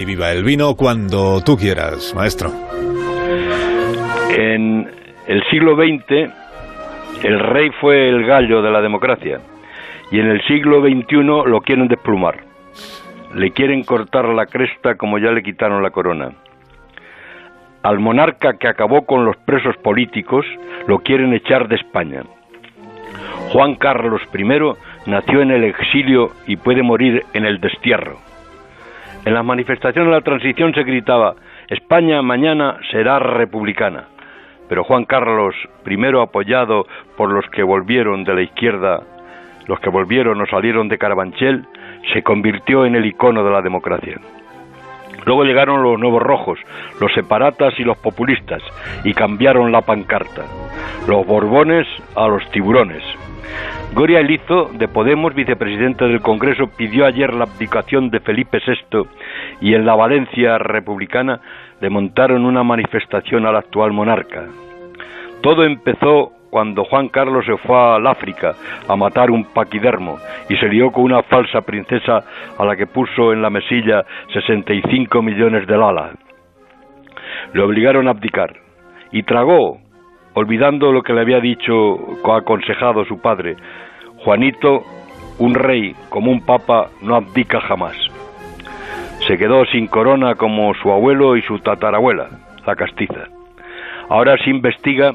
Y viva el vino cuando tú quieras, maestro. En el siglo XX, el rey fue el gallo de la democracia. Y en el siglo XXI lo quieren desplumar. Le quieren cortar la cresta como ya le quitaron la corona. Al monarca que acabó con los presos políticos lo quieren echar de España. Juan Carlos I nació en el exilio y puede morir en el destierro. En las manifestaciones de la transición se gritaba España mañana será republicana. Pero Juan Carlos I, apoyado por los que volvieron de la izquierda, los que volvieron o salieron de Carabanchel, se convirtió en el icono de la democracia. Luego llegaron los nuevos rojos, los separatas y los populistas, y cambiaron la pancarta. Los borbones a los tiburones. Goria Elizo, de Podemos, vicepresidente del Congreso, pidió ayer la abdicación de Felipe VI y en la Valencia republicana le montaron una manifestación al actual monarca. Todo empezó cuando Juan Carlos se fue al África a matar un paquidermo y se lió con una falsa princesa a la que puso en la mesilla 65 millones de lala. Le obligaron a abdicar y tragó, olvidando lo que le había dicho, aconsejado su padre. Juanito, un rey como un papa no abdica jamás. Se quedó sin corona como su abuelo y su tatarabuela, la castiza. Ahora se investiga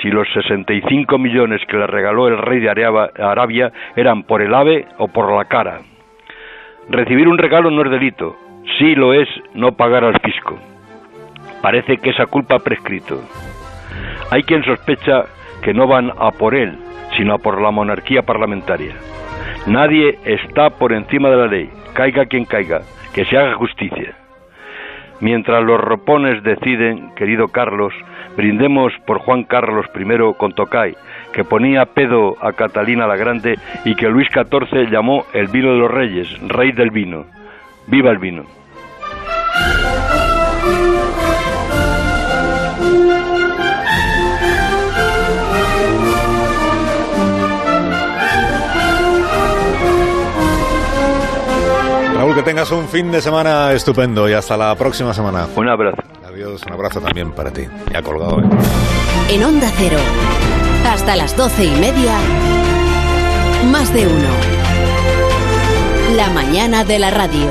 si los 65 millones que le regaló el rey de Arabia eran por el ave o por la cara. Recibir un regalo no es delito, sí lo es no pagar al fisco. Parece que esa culpa ha prescrito. Hay quien sospecha que no van a por él, sino a por la monarquía parlamentaria. Nadie está por encima de la ley, caiga quien caiga, que se haga justicia. Mientras los ropones deciden, querido Carlos, brindemos por Juan Carlos I con Tocay, que ponía pedo a Catalina la Grande y que Luis XIV llamó el vino de los reyes, rey del vino. ¡Viva el vino! Tengas un fin de semana estupendo y hasta la próxima semana. Un abrazo. Adiós, un abrazo también para ti. Ya colgado, ¿eh? En Onda Cero, hasta las doce y media, más de uno. La mañana de la radio.